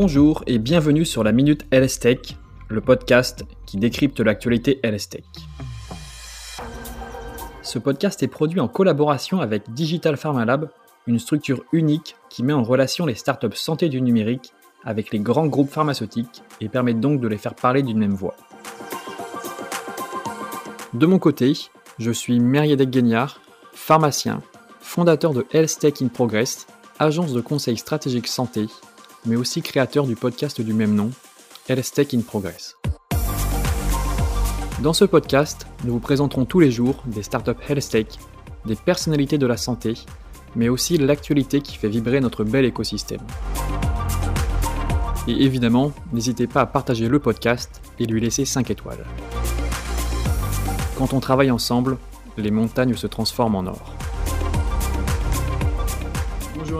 Bonjour et bienvenue sur la Minute LS Tech, le podcast qui décrypte l'actualité LS Tech. Ce podcast est produit en collaboration avec Digital Pharma Lab, une structure unique qui met en relation les startups santé du numérique avec les grands groupes pharmaceutiques et permet donc de les faire parler d'une même voix. De mon côté, je suis Meriadec Guignard, pharmacien, fondateur de Health Tech in Progress, agence de conseil stratégique santé, mais aussi créateur du podcast du même nom, Tech in Progress. Dans ce podcast, nous vous présenterons tous les jours des startups Health des personnalités de la santé, mais aussi l'actualité qui fait vibrer notre bel écosystème. Et évidemment, n'hésitez pas à partager le podcast et lui laisser 5 étoiles. Quand on travaille ensemble, les montagnes se transforment en or.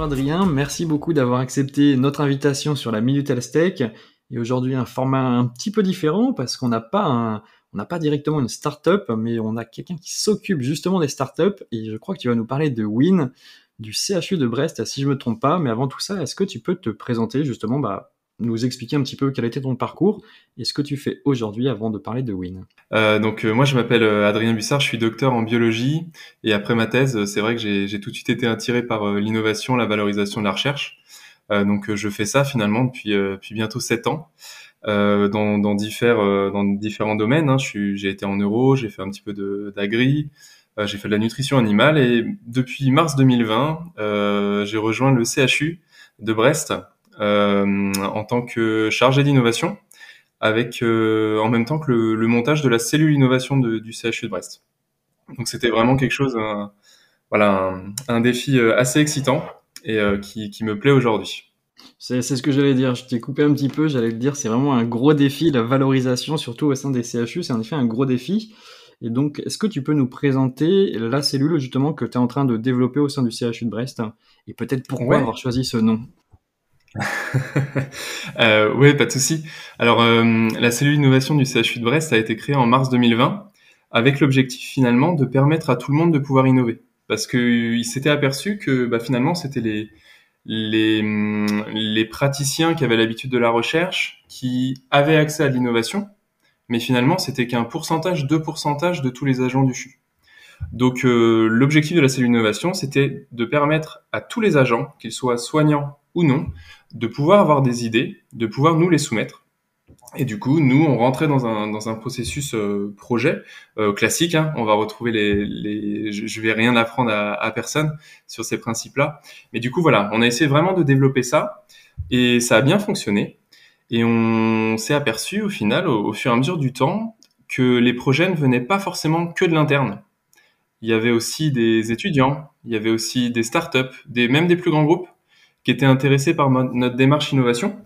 Adrien, merci beaucoup d'avoir accepté notre invitation sur la Minute Tech. Et aujourd'hui, un format un petit peu différent parce qu'on n'a pas directement une start-up, mais on a quelqu'un qui s'occupe justement des start-up. Et je crois que tu vas nous parler de Win, du CHU de Brest, si je me trompe pas. Mais avant tout ça, est-ce que tu peux te présenter justement, bah, nous expliquer un petit peu quel était ton parcours et ce que tu fais aujourd'hui avant de parler de Win. Euh, donc euh, moi je m'appelle euh, Adrien Bussard, je suis docteur en biologie et après ma thèse, c'est vrai que j'ai tout de suite été attiré par l'innovation, la valorisation de la recherche. donc je fais ça finalement depuis, depuis bientôt sept ans. dans, dans, dans différents domaines. Hein. J'ai été en euro, j'ai fait un petit peu d'agri, j'ai fait de la nutrition animale et depuis mars 2020, j'ai rejoint le CHU de Brest euh, en tant que chargé d'innovation, avec euh, en même temps que le, montage de la cellule innovation du CHU de Brest. Donc c'était vraiment quelque chose, un, voilà, un, défi euh, assez excitant et qui, qui me plaît aujourd'hui. C'est ce que j'allais dire. Je t'ai coupé un petit peu. J'allais te dire, c'est vraiment un gros défi, la valorisation, surtout au sein des CHU. C'est en effet un gros défi. Et donc, est-ce que tu peux nous présenter la cellule justement que tu es en train de développer au sein du CHU de Brest? Et peut-être pourquoi avoir choisi ce nom? euh, oui, pas de souci. Alors, euh, la cellule innovation du CHU de Brest a été créée en mars 2020 avec l'objectif finalement de permettre à tout le monde de pouvoir innover. Parce qu'il s'était aperçu que bah, finalement, c'était les, les, les praticiens qui avaient l'habitude de la recherche qui avaient accès à l'innovation, mais finalement, c'était qu'un pourcentage, deux pourcentages de tous les agents du CHU. Donc, euh, l'objectif de la cellule innovation, c'était de permettre à tous les agents, qu'ils soient soignants ou non, de pouvoir avoir des idées, de pouvoir nous les soumettre. Et du coup, nous, on rentrait dans un, processus euh, projet euh, classique. Hein. On va retrouver les, je, je vais rien apprendre à, à personne sur ces principes-là. Mais du coup, voilà, on a essayé vraiment de développer ça et ça a bien fonctionné. Et on s'est aperçu au final, au, fur et à mesure du temps, que les projets ne venaient pas forcément que de l'interne. Il y avait aussi des étudiants, il y avait aussi des startups, des, même des plus grands groupes qui étaient intéressés par notre démarche innovation.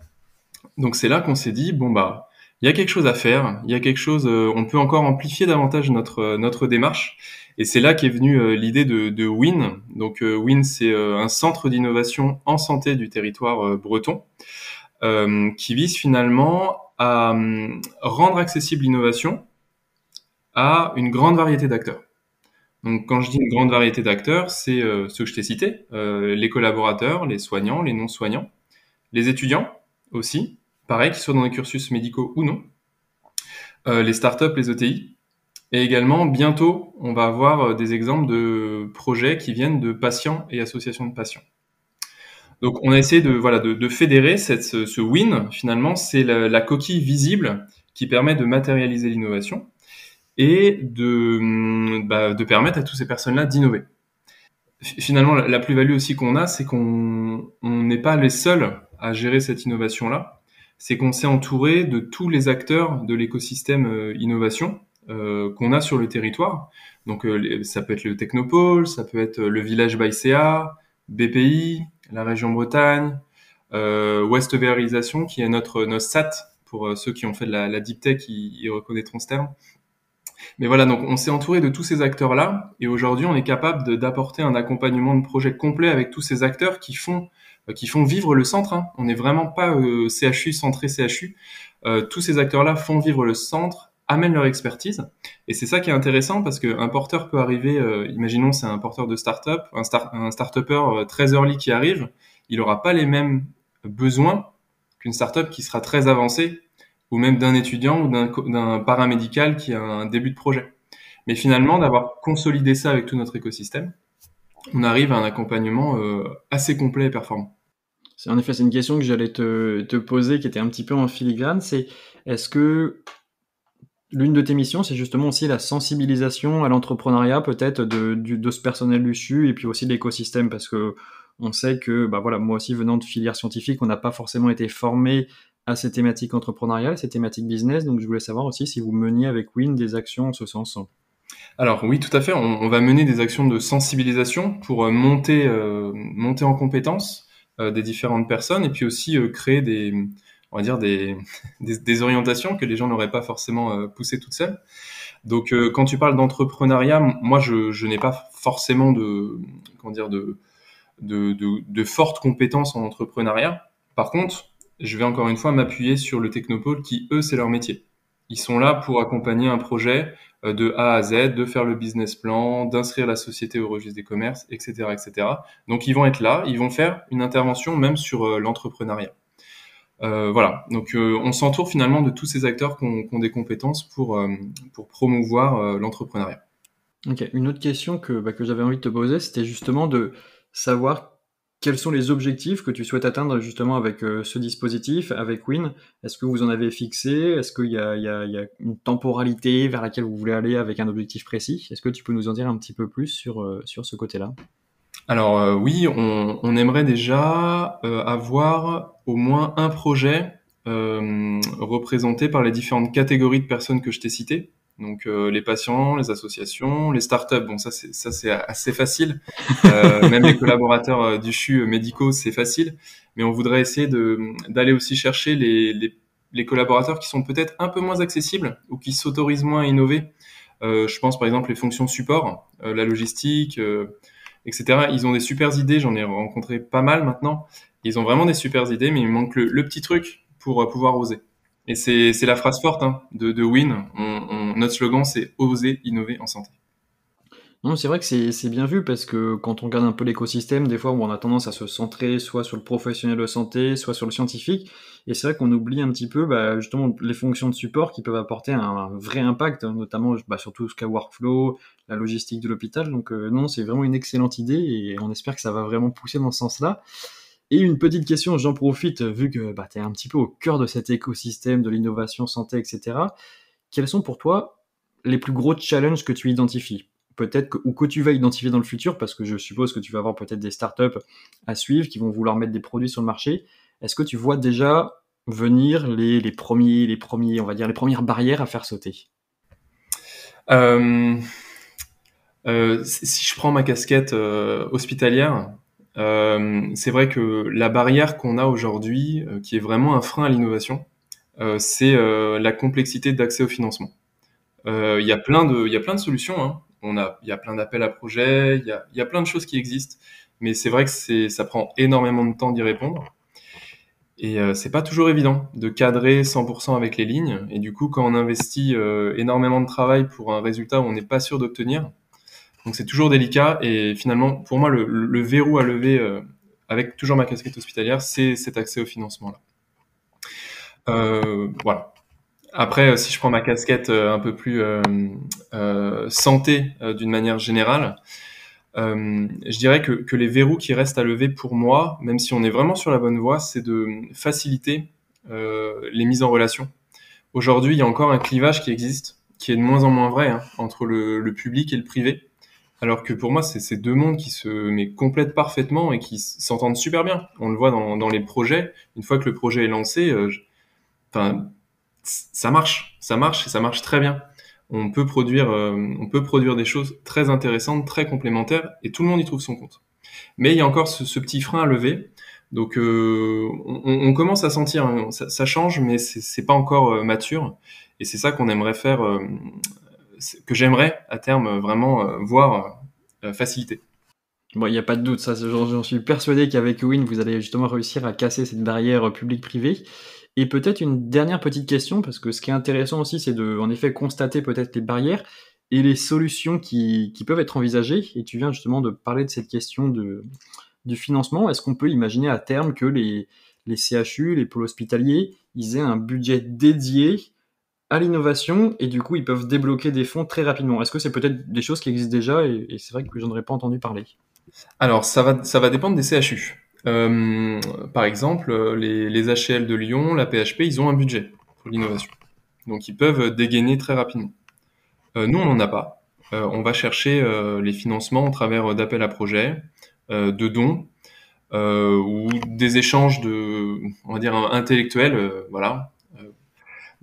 Donc c'est là qu'on s'est dit bon bah il y a quelque chose à faire, il y a quelque chose, euh, on peut encore amplifier davantage notre euh, notre démarche. Et c'est là qu'est venue euh, l'idée de, de, Win. Donc Win, c'est un centre d'innovation en santé du territoire breton qui vise finalement à rendre accessible l'innovation à une grande variété d'acteurs. Donc, quand je dis une grande variété d'acteurs, c'est euh, ceux que je t'ai cités, euh, les collaborateurs, les soignants, les non-soignants, les étudiants aussi, pareil, qu'ils soient dans des cursus médicaux ou non, euh, les startups, les ETI, et également, bientôt, on va avoir des exemples de projets qui viennent de patients et associations de patients. Donc, on a essayé de, voilà, de, fédérer cette, ce, win, finalement, c'est la coquille visible qui permet de matérialiser l'innovation et de, hum, bah, de permettre à toutes ces personnes-là d'innover. Finalement, la plus-value aussi qu'on a, c'est qu'on n'est pas les seuls à gérer cette innovation-là. C'est qu'on s'est entouré de tous les acteurs de l'écosystème euh, innovation euh, qu'on a sur le territoire. Donc, euh, ça peut être le Technopole, ça peut être le village Baïséa, BPI, la région Bretagne, euh, West qui est notre, notre SAT, pour ceux qui ont fait de la, la deep tech, ils, ils reconnaîtront ce terme. Mais voilà, donc on s'est entouré de tous ces acteurs-là, et aujourd'hui on est capable d'apporter un accompagnement de projet complet avec tous ces acteurs qui font euh, qui font vivre le centre. Hein. On n'est vraiment pas euh, CHU centré CHU. Euh, tous ces acteurs-là font vivre le centre, amènent leur expertise, et c'est ça qui est intéressant parce qu'un porteur peut arriver. Imaginons c'est un porteur de start-up, un, start un start-upper très early qui arrive, il n'aura pas les mêmes besoins qu'une startup qui sera très avancée, ou même d'un étudiant ou d'un paramédical qui a un début de projet. Mais finalement, d'avoir consolidé ça avec tout notre écosystème, on arrive à un accompagnement euh, assez complet et performant. En effet, c'est une question que j'allais te, te, poser, qui était un petit peu en filigrane. C'est est-ce que l'une de tes missions, c'est justement aussi la sensibilisation à l'entrepreneuriat, peut-être de, de, ce personnel du CHU et puis aussi de l'écosystème, parce que on sait que, bah voilà, moi aussi venant de filière scientifique, on n'a pas forcément été formé à ces thématiques entrepreneuriales, ces thématiques business. Donc, je voulais savoir aussi si vous meniez avec Win des actions en ce sens. Alors oui, tout à fait. On, va mener des actions de sensibilisation pour euh, monter, euh, monter en compétence euh, des différentes personnes et puis aussi créer des, on va dire des, des, orientations que les gens n'auraient pas forcément poussées toutes seules. Donc quand tu parles d'entrepreneuriat, moi je, je n'ai pas forcément de, comment dire, de, de, de, de fortes compétences en entrepreneuriat. Par contre, je vais encore une fois m'appuyer sur le Technopole qui, eux, c'est leur métier. Ils sont là pour accompagner un projet euh, de A à Z, de faire le business plan, d'inscrire la société au registre des commerces, etc., etc. Donc ils vont être là, ils vont faire une intervention même sur euh, l'entrepreneuriat. Euh, voilà, donc on s'entoure finalement de tous ces acteurs qui ont, des compétences pour, promouvoir l'entrepreneuriat. Une autre question que, bah, que j'avais envie de te poser, c'était justement de savoir quels sont les objectifs que tu souhaites atteindre justement avec euh, ce dispositif, avec Win? Est-ce que vous en avez fixé? Est-ce qu'il y, a, une temporalité vers laquelle vous voulez aller avec un objectif précis? Est-ce que tu peux nous en dire un petit peu plus sur, euh, ce côté-là? Alors euh, oui, on, aimerait déjà avoir au moins un projet représenté par les différentes catégories de personnes que je t'ai citées. Donc euh, les patients, les associations, les startups, bon ça c'est ça c'est assez facile. Euh, même les collaborateurs euh, du CHU médicaux c'est facile, mais on voudrait essayer de d'aller aussi chercher les, les, les collaborateurs qui sont peut-être un peu moins accessibles ou qui s'autorisent moins à innover. Euh, je pense par exemple les fonctions support, la logistique, etc. Ils ont des super idées, j'en ai rencontré pas mal maintenant. Ils ont vraiment des super idées, mais il manque le petit truc pour pouvoir oser. Et c'est la phrase forte hein, de, de Win. Notre slogan, c'est oser innover en santé. Non, c'est vrai que c'est bien vu parce que quand on regarde un peu l'écosystème, des fois on a tendance à se centrer soit sur le professionnel de santé, soit sur le scientifique. Et c'est vrai qu'on oublie un petit peu bah, justement les fonctions de support qui peuvent apporter un, vrai impact, hein, notamment bah, sur tout ce qu'a workflow, la logistique de l'hôpital. Donc euh, non, c'est vraiment une excellente idée et on espère que ça va vraiment pousser dans ce sens-là. Et une petite question, j'en profite, vu que bah, tu es un petit peu au cœur de cet écosystème de l'innovation santé, etc. Quels sont pour toi les plus gros challenges que tu identifies? Peut-être que, ou que tu vas identifier dans le futur, parce que je suppose que tu vas avoir peut-être des startups à suivre qui vont vouloir mettre des produits sur le marché. Est-ce que tu vois déjà venir les, premiers, les premiers, on va dire, les premières barrières à faire sauter? Euh, euh, Si je prends ma casquette euh, hospitalière, euh, c'est vrai que la barrière qu'on a aujourd'hui, euh, qui est vraiment un frein à l'innovation, euh, c'est la complexité d'accès au financement. Il y a plein de, y a plein de solutions. Hein. On a, il y a plein d'appels à projets, il y a, y a, plein de choses qui existent, mais c'est vrai que ça prend énormément de temps d'y répondre. Et euh, c'est pas toujours évident de cadrer 100% avec les lignes. Et du coup, quand on investit énormément de travail pour un résultat où on n'est pas sûr d'obtenir, donc c'est toujours délicat et finalement, pour moi, le, verrou à lever euh, avec toujours ma casquette hospitalière, c'est cet accès au financement-là. Euh, voilà. Après, euh, si je prends ma casquette un peu plus euh, santé d'une manière générale, je dirais que, les verrous qui restent à lever pour moi, même si on est vraiment sur la bonne voie, c'est de faciliter les mises en relation. Aujourd'hui, il y a encore un clivage qui existe, qui est de moins en moins vrai hein, entre le public et le privé. Alors que pour moi, c'est ces deux mondes qui se mais, complètent parfaitement et qui s'entendent super bien. On le voit dans, dans, les projets. Une fois que le projet est lancé, euh, enfin, ça marche, ça marche et ça marche très bien. On peut produire, euh, on peut produire des choses très intéressantes, très complémentaires, et tout le monde y trouve son compte. Mais il y a encore ce, ce petit frein à lever. Donc, euh, on, on, commence à sentir, hein, ça, ça change, mais c'est pas encore euh, mature. Et c'est ça qu'on aimerait faire que j'aimerais à terme vraiment euh, voir euh, faciliter. Bon, il n'y a pas de doute, j'en suis persuadé qu'avec Win, vous allez justement réussir à casser cette barrière public-privé. Et peut-être une dernière petite question, parce que ce qui est intéressant aussi, c'est de, en effet, constater peut-être les barrières et les solutions qui, qui, peuvent être envisagées. Et tu viens justement de parler de cette question de, du financement. Est-ce qu'on peut imaginer à terme que les, les CHU, les pôles hospitaliers, ils aient un budget dédié à l'innovation et du coup ils peuvent débloquer des fonds très rapidement. Est-ce que c'est peut-être des choses qui existent déjà et, c'est vrai que j'en aurais pas entendu parler? Alors ça va, dépendre des CHU. Euh, par exemple, les, HL de Lyon, la PHP, ils ont un budget pour l'innovation. Donc ils peuvent dégainer très rapidement. Euh, nous, on n'en a pas. Euh, on va chercher les financements au travers d'appels à projets, de dons ou des échanges de, on dire, intellectuels, voilà.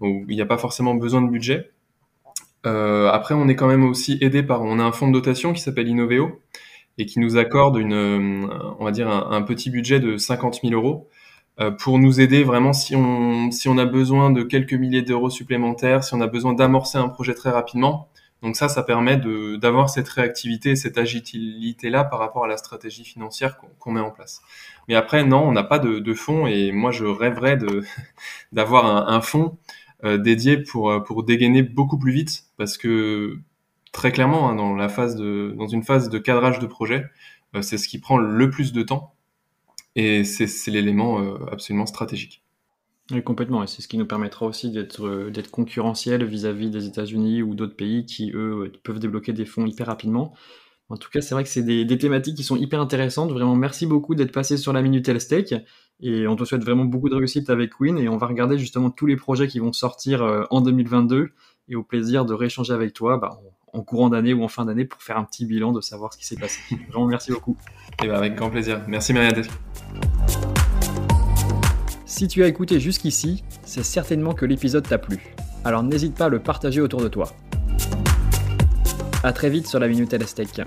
Où il n'y a pas forcément besoin de budget. après, on est quand même aussi aidé par, on a un fonds de dotation qui s'appelle Innoveo et qui nous accorde une, on va dire, un, petit budget de 50 000 euros euh, pour nous aider vraiment si on, si on a besoin de quelques milliers d'euros supplémentaires, si on a besoin d'amorcer un projet très rapidement. Donc ça, ça permet d'avoir cette réactivité, cette agilité-là par rapport à la stratégie financière qu'on met en place. Mais après, non, on n'a pas de, de fonds et moi, je rêverais d'avoir un, un fonds euh, dédié pour, pour dégainer beaucoup plus vite parce que très clairement, hein, dans, la phase de, dans une phase de cadrage de projet, euh, c'est ce qui prend le plus de temps. Et c'est l'élément euh, absolument stratégique. Oui, complètement. Et c'est ce qui nous permettra aussi d'être euh, d'être concurrentiel vis-à-vis des États-Unis ou d'autres pays qui, eux, peuvent débloquer des fonds hyper rapidement. En tout cas, c'est vrai que c'est des, thématiques qui sont hyper intéressantes. Vraiment, merci beaucoup d'être passé sur la Minute Steak. Et on te souhaite vraiment beaucoup de réussite avec Win. Et on va regarder justement tous les projets qui vont sortir euh, en 2022. Et au plaisir de rééchanger avec toi bah, en courant d'année ou en fin d'année pour faire un petit bilan de savoir ce qui s'est passé. Vraiment, merci beaucoup. Et eh ben, avec grand plaisir. Merci Myriam. Si tu as écouté jusqu'ici, c'est certainement que l'épisode t'a plu. Alors n'hésite pas à le partager autour de toi. A très vite sur la Minute Tech.